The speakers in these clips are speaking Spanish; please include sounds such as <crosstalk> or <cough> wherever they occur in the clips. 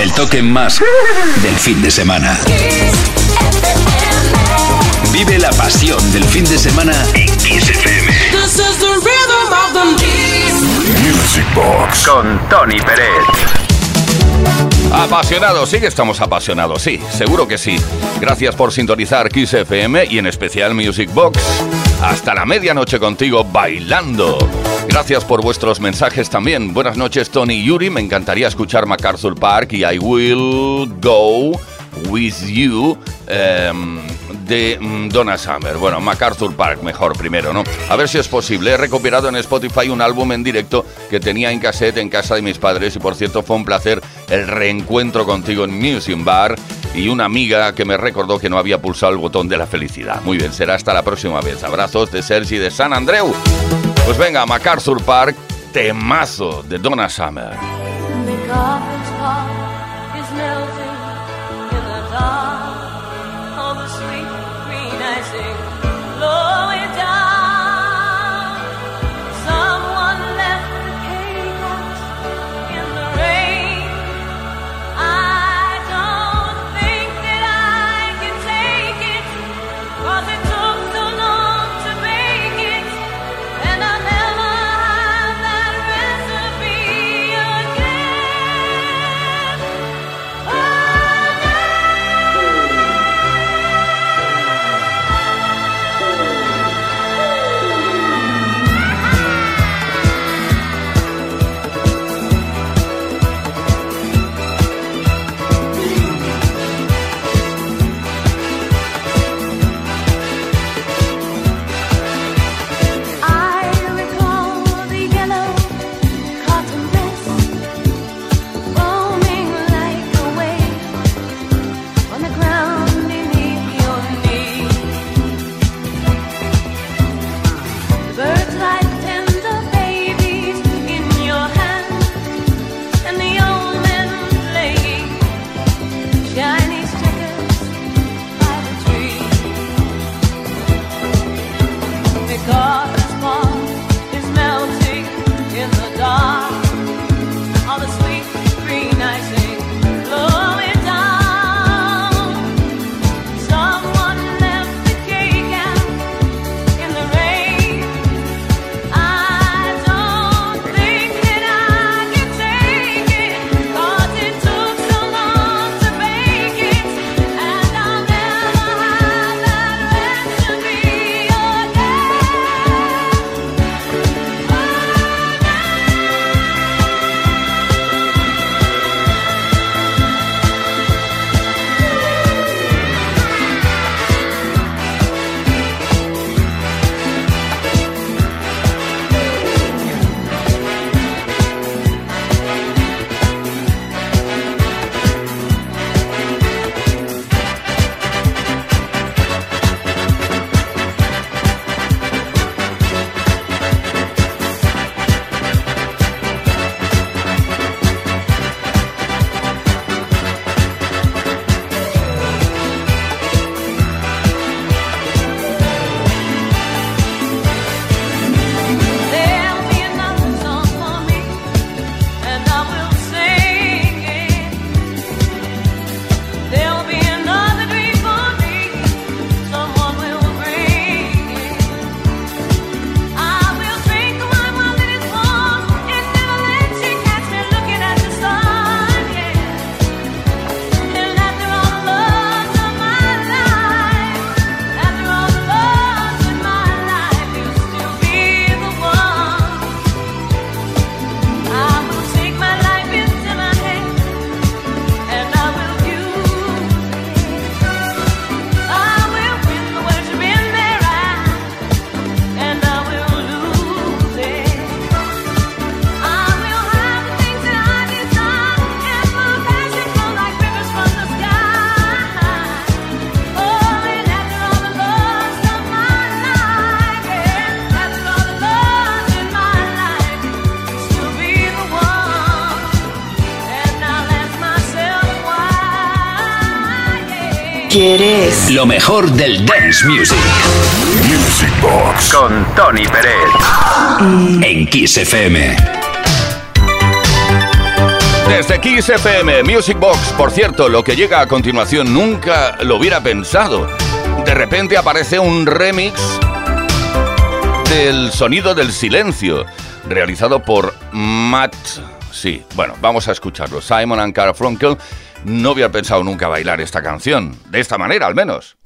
El toque más del fin de semana. Vive la pasión del fin de semana en Kiss FM. Music Box con Tony Pérez. Apasionados, sí que estamos apasionados, sí, seguro que sí. Gracias por sintonizar Kiss FM y en especial Music Box. Hasta la medianoche contigo bailando. Gracias por vuestros mensajes también. Buenas noches Tony Yuri, me encantaría escuchar MacArthur Park y I Will Go With You. Em, de mm, Donna Summer. Bueno, MacArthur Park, mejor primero, ¿no? A ver si es posible. He recuperado en Spotify un álbum en directo que tenía en cassette en casa de mis padres y por cierto fue un placer el reencuentro contigo en Museum Bar y una amiga que me recordó que no había pulsado el botón de la felicidad. Muy bien, será hasta la próxima vez. Abrazos de Sergi de San Andreu. Pues venga, MacArthur Park, temazo de Donna Summer. Lo mejor del dance music. Music Box con Tony Pérez. En Kiss FM. Desde Kiss FM, Music Box, por cierto, lo que llega a continuación nunca lo hubiera pensado. De repente aparece un remix del sonido del silencio, realizado por Matt. Sí, bueno, vamos a escucharlo. Simon and Carfunkel no hubiera pensado nunca bailar esta canción, de esta manera al menos.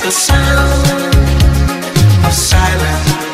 the sound of silence.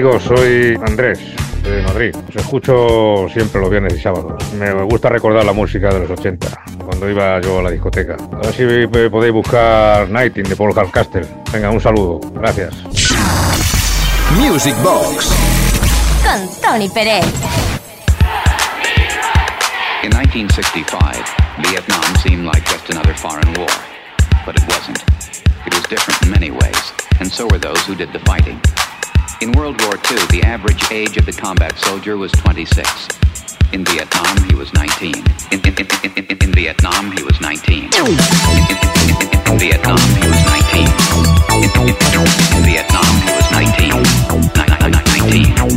Amigos, soy Andrés de Madrid. Os escucho siempre los viernes y sábados. Me gusta recordar la música de los 80, cuando iba yo a la discoteca. A ver si podéis buscar Nighting de Paul Hardcastle. Venga, un saludo. Gracias. Music Box con Tony Pérez. In 1965, Vietnam seemed like just another foreign war. But it wasn't. It was different in many ways, and so were those who did the fighting. In World War II, the average age of the combat soldier was 26. In Vietnam, he was 19. In, in, in, in Vietnam, he was 19. In, Vietnam, he was 19. In, Vietnam, he was 19. 19.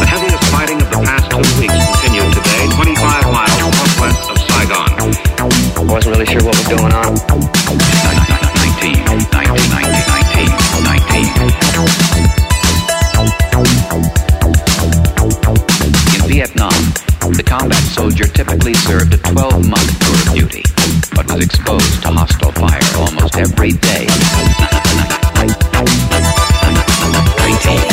The heaviest fighting of the past two weeks continued today, 25 miles northwest of Saigon. I wasn't really sure what was going on. 19. 19. 19. 19. In Vietnam, the combat soldier typically served a 12-month tour of duty, but was exposed to hostile fire almost every day. <laughs> 19.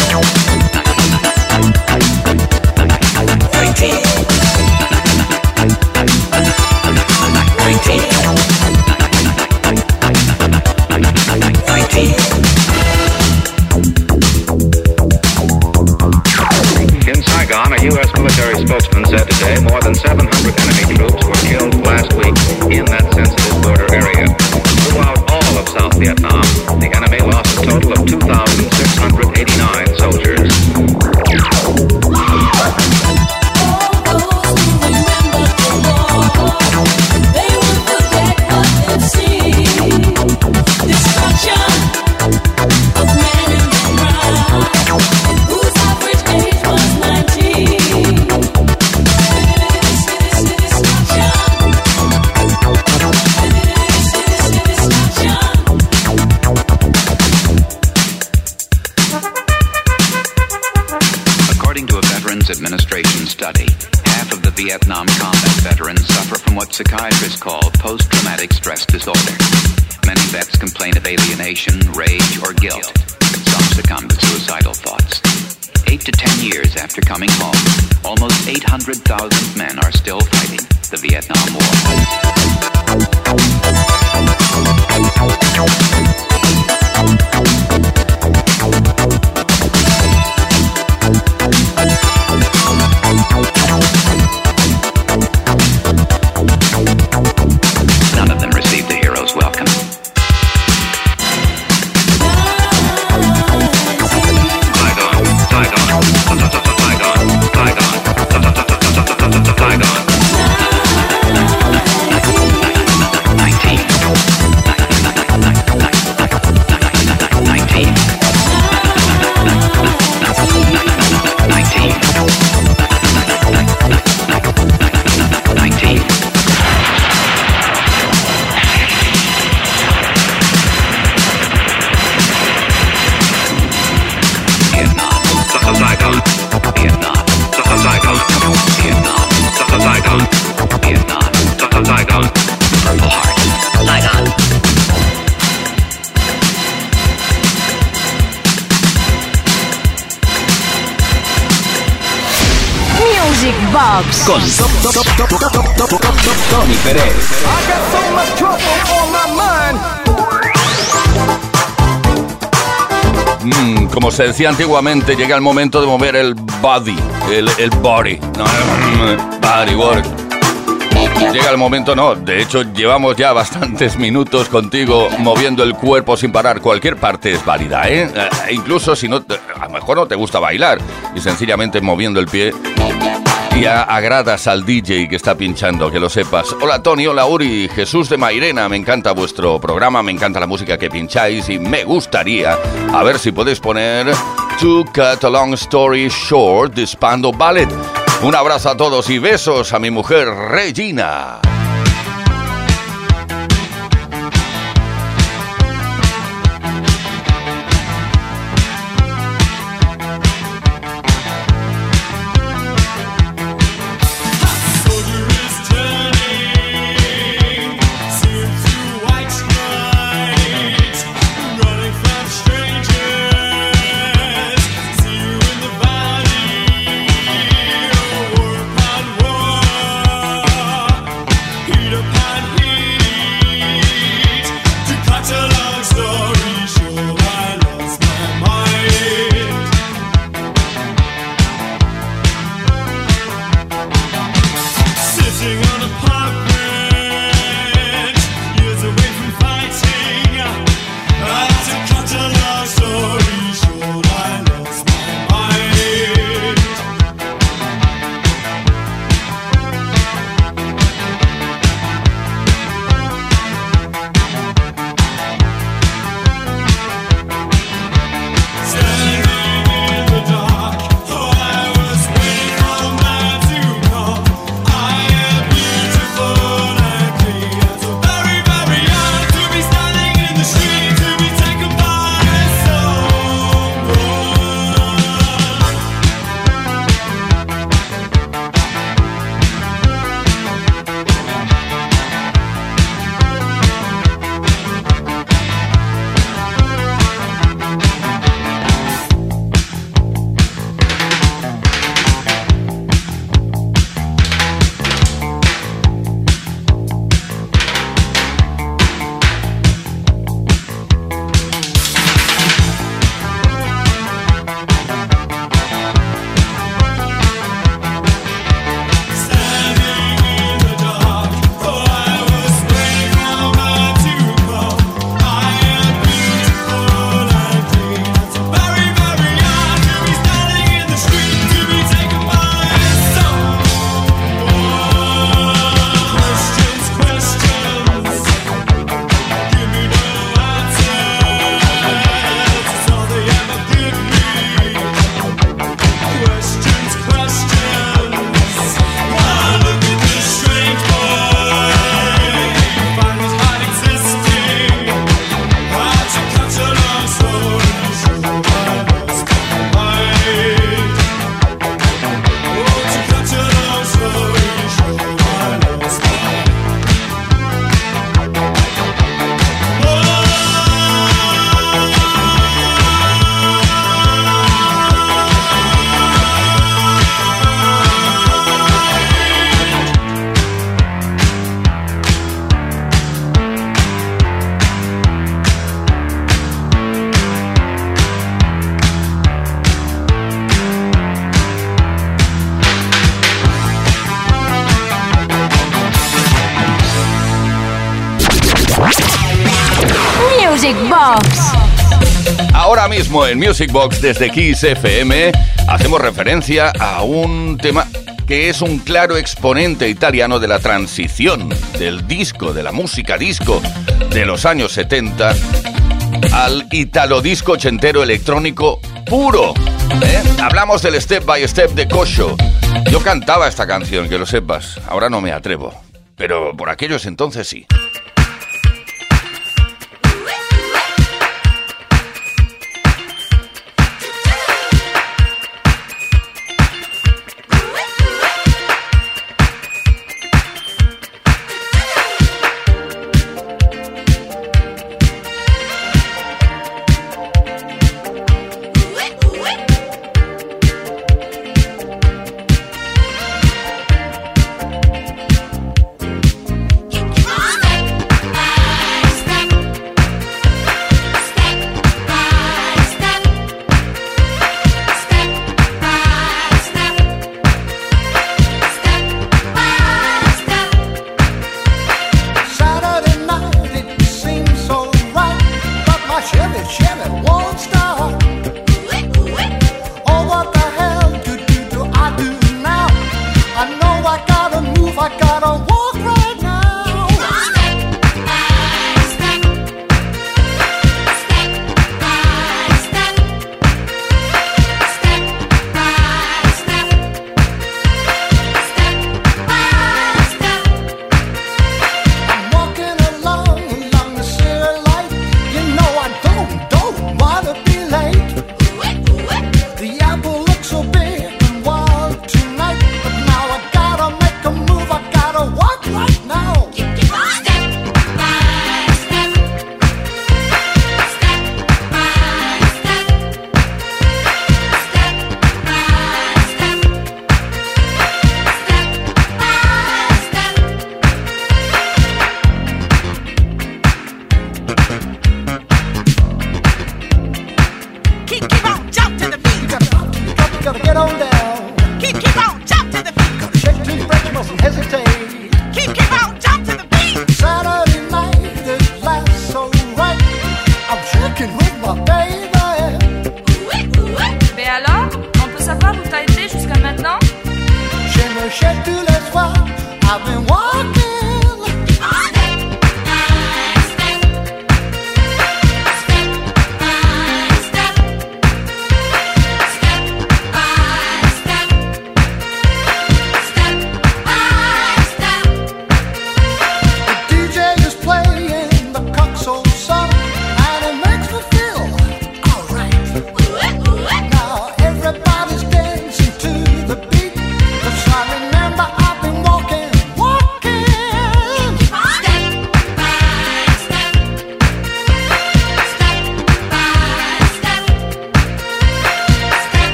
Con Tony Pérez. Mm, como se decía antiguamente, llega el momento de mover el body, el, el body, no, mm, body work. Llega el momento, no, de hecho llevamos ya bastantes minutos contigo moviendo el cuerpo sin parar. Cualquier parte es válida, ¿eh? Eh, incluso si no, te- a lo mejor no te gusta bailar y sencillamente moviendo el pie y a- agradas al DJ que está pinchando, que lo sepas. Hola Tony, hola Uri, Jesús de Mairena, me encanta vuestro programa, me encanta la música que pincháis y me gustaría a ver si podéis poner To Cut a Long Story Short de Spando Ballet. Un abrazo a todos y besos a mi mujer Regina. Music Box. Ahora mismo en Music Box desde Kiss FM hacemos referencia a un tema que es un claro exponente italiano de la transición del disco, de la música disco de los años 70 al italo disco ochentero electrónico puro. ¿eh? Hablamos del Step by Step de Kosho. Yo cantaba esta canción, que lo sepas. Ahora no me atrevo. Pero por aquellos entonces sí.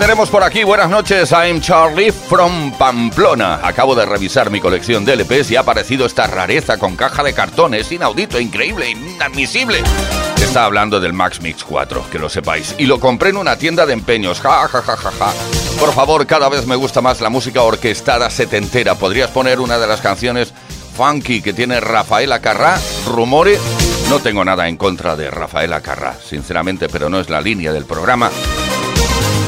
Tenemos por aquí. Buenas noches, I'm Charlie from Pamplona. Acabo de revisar mi colección de LPs y ha aparecido esta rareza con caja de cartones, inaudito, increíble, inadmisible. Está hablando del Max Mix 4, que lo sepáis. Y lo compré en una tienda de empeños. Ja, ja, ja, ja, ja. Por favor, cada vez me gusta más la música orquestada setentera. ¿Podrías poner una de las canciones funky que tiene Rafaela Carrá, Rumore. No tengo nada en contra de Rafaela Carrá, sinceramente, pero no es la línea del programa.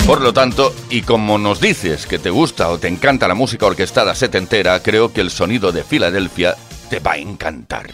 Por lo tanto, y como nos dices que te gusta o te encanta la música orquestada setentera, creo que el sonido de Filadelfia te va a encantar.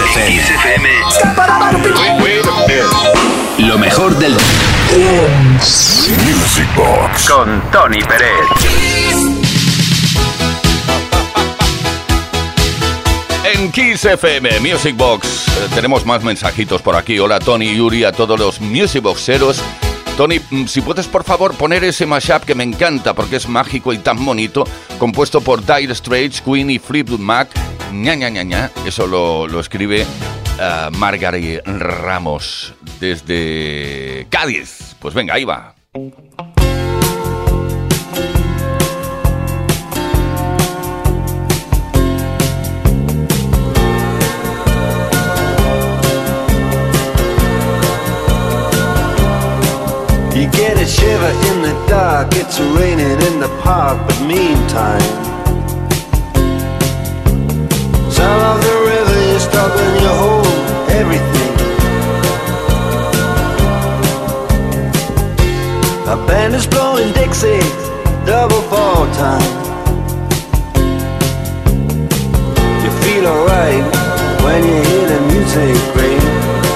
XFM. Lo mejor del Music Box con Tony Pérez. En Kiss FM Music Box eh, tenemos más mensajitos por aquí. Hola Tony Yuri a todos los Music Boxeros. Tony, mm, si puedes por favor poner ese mashup que me encanta porque es mágico y tan bonito, compuesto por Dire Straits, Queen y Fleetwood Mac, ña, ña, ña, ña. Eso lo, lo escribe uh, Margaret Ramos desde Cádiz. Pues venga, ahí va. Sound of the river is stopping you hold everything. A band is blowing Dixie, double fall time. You feel alright when you hear the music ring.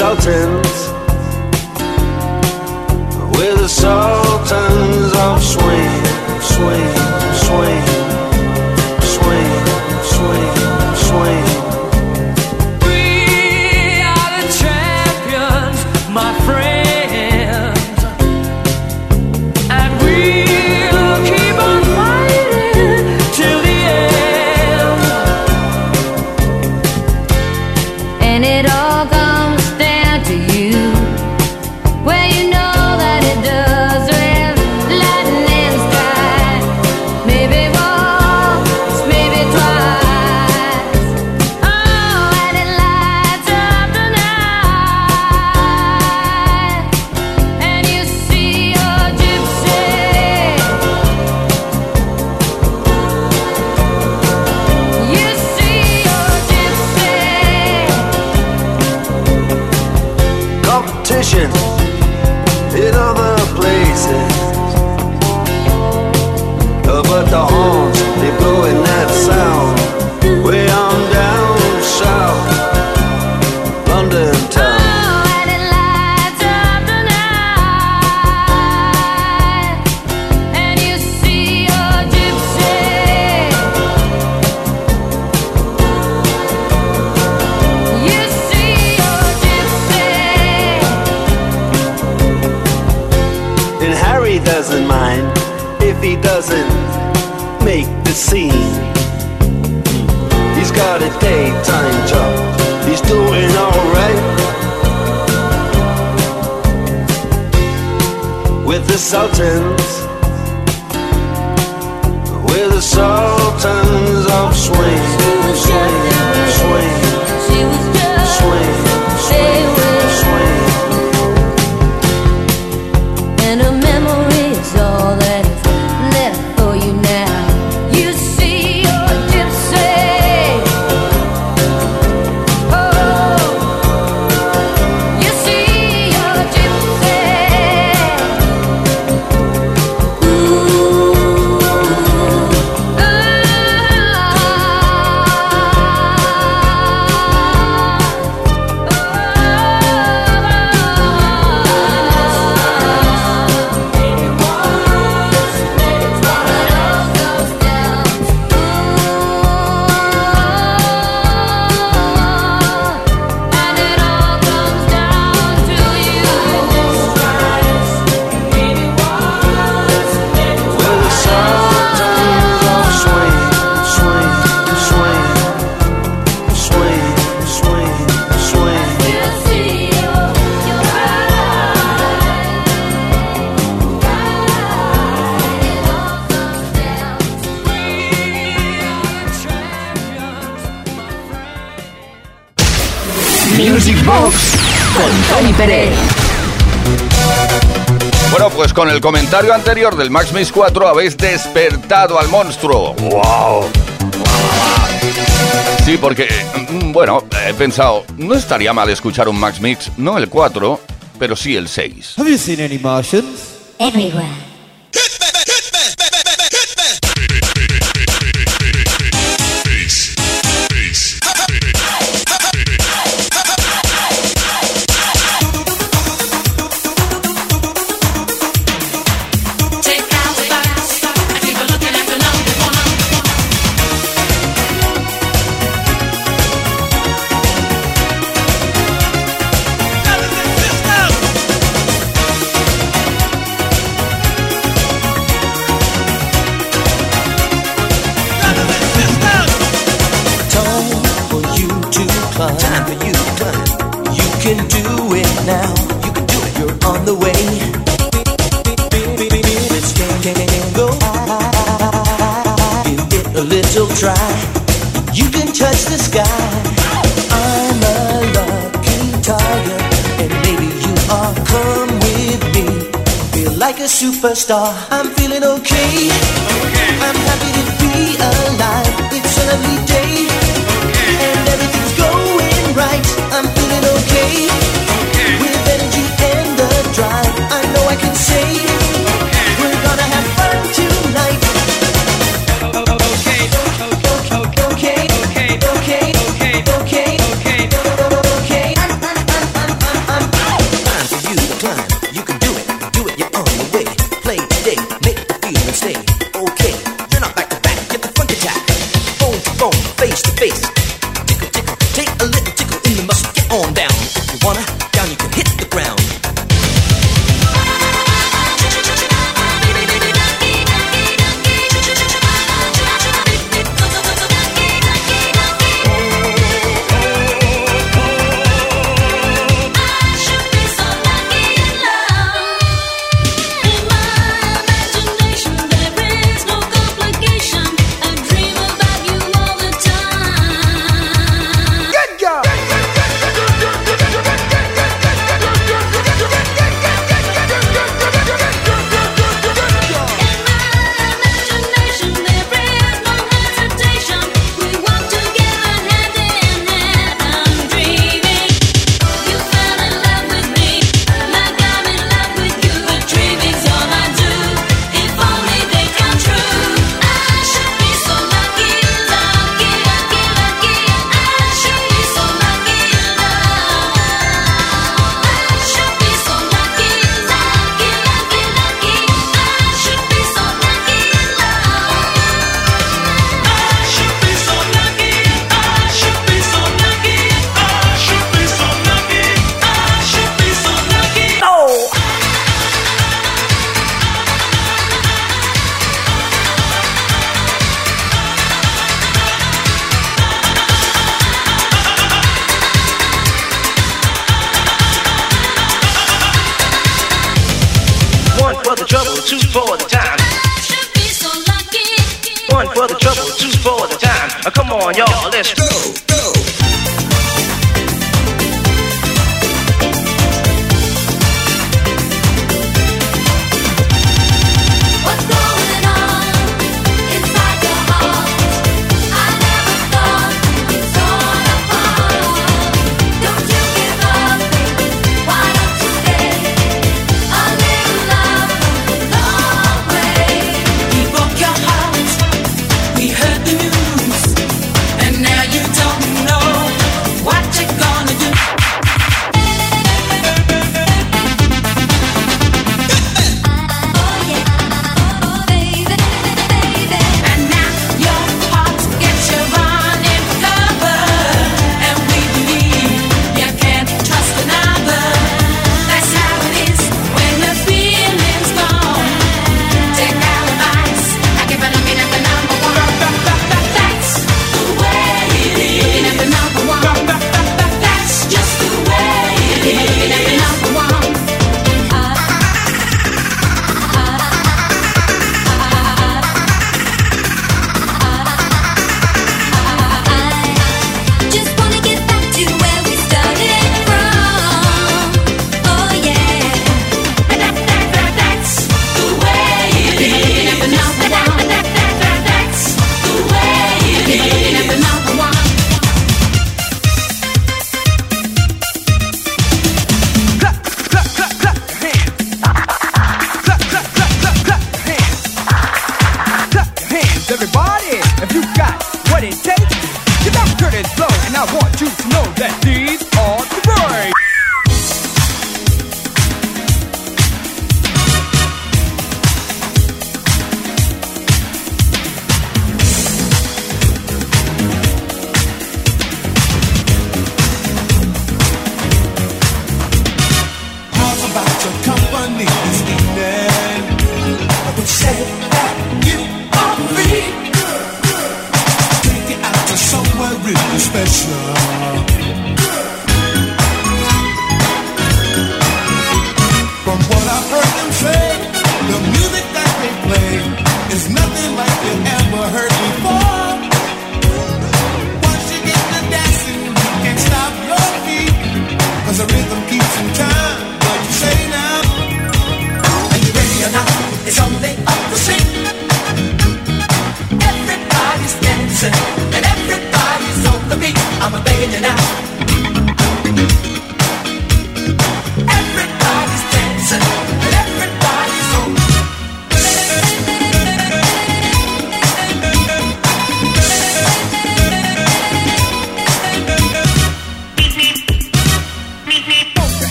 Love. with the Sultans, With el comentario anterior del Max Mix 4 habéis despertado al monstruo. ¡Wow! Sí, porque, mm, bueno, he pensado, no estaría mal escuchar un Max Mix, no el 4, pero sí el 6. Have you seen any Martians? Everywhere. A little try. You can touch the sky. I'm a lucky tiger, and maybe you are. Come with me. Feel like a superstar. I'm feeling okay. okay. I'm happy to be alive. It's a lovely day. okay. And everything's going right. Two for the time. One for the trouble, two for the time. Uh, come on, y'all, let's go.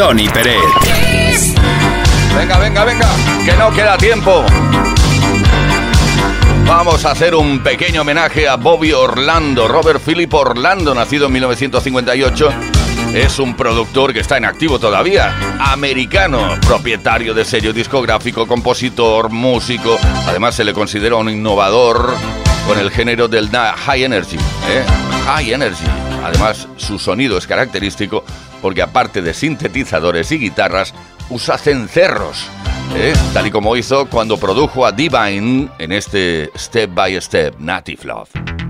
Tony Pérez. Venga, venga, venga, que no queda tiempo. Vamos a hacer un pequeño homenaje a Bobby Orlando, Robert Philip Orlando, nacido en 1958. Es un productor que está en activo todavía, americano, propietario de sello discográfico, compositor, músico. Además se le considera un innovador con el género del high energy. ¿eh? High energy. Además su sonido es característico porque aparte de sintetizadores y guitarras, usa cencerros, ¿eh? tal y como hizo cuando produjo a Divine en este Step by Step Native Love.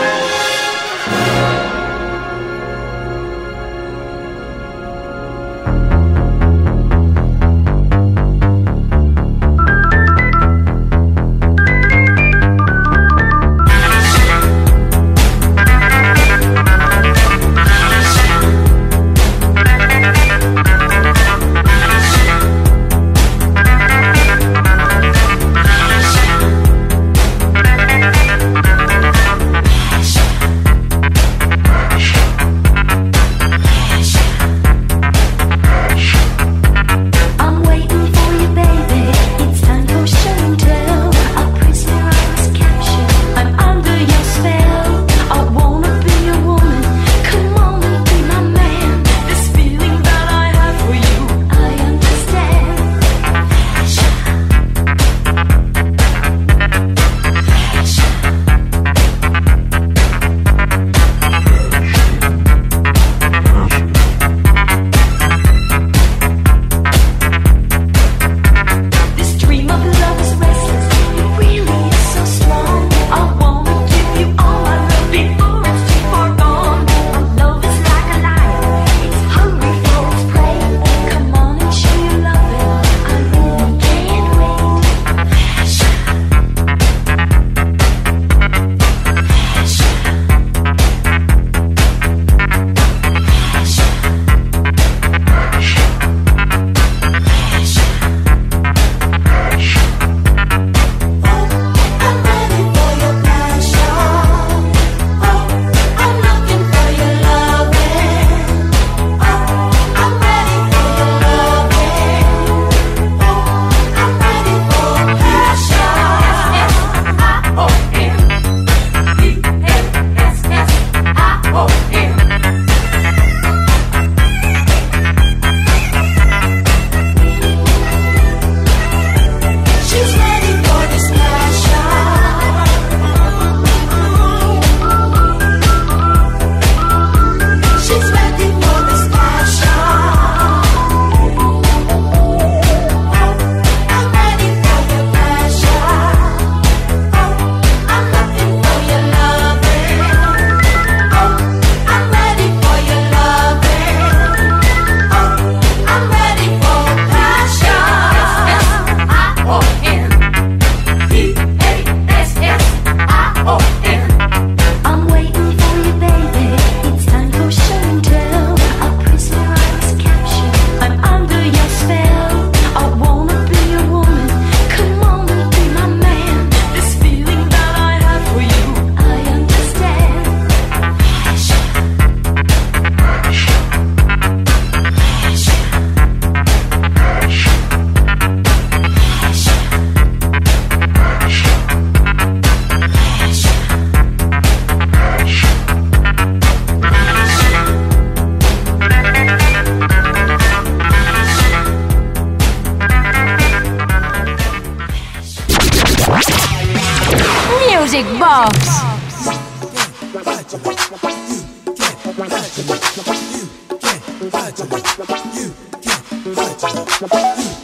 You can fight your fight. You can fight your fight. You can fight your fight. You can fight your drops.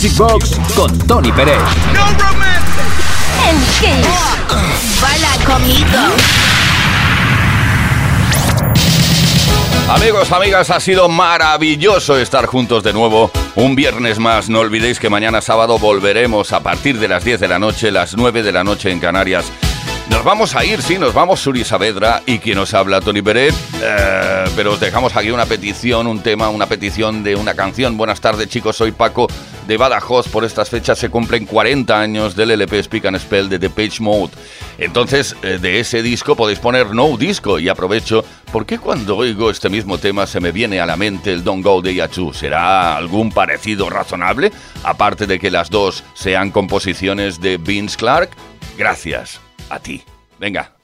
Music Box con Tony Pérez. Conmigo. Amigos, amigas, ha sido maravilloso estar juntos de nuevo un viernes más. No olvidéis que mañana sábado volveremos a partir de las 10 de la noche, las 9 de la noche en Canarias. Nos vamos a ir, sí, nos vamos Suri Saavedra y quien nos habla, Tony Peret. Eh, pero os dejamos aquí una petición, un tema, una petición de una canción. Buenas tardes, chicos, soy Paco de Badajoz. Por estas fechas se cumplen 40 años del LP Speak and Spell de The Page Mode. Entonces, eh, de ese disco podéis poner No Disco y aprovecho porque cuando oigo este mismo tema se me viene a la mente el Don't Go de Yachu. ¿Será algún parecido razonable? Aparte de que las dos sean composiciones de Vince Clark. Gracias a ti. Venga.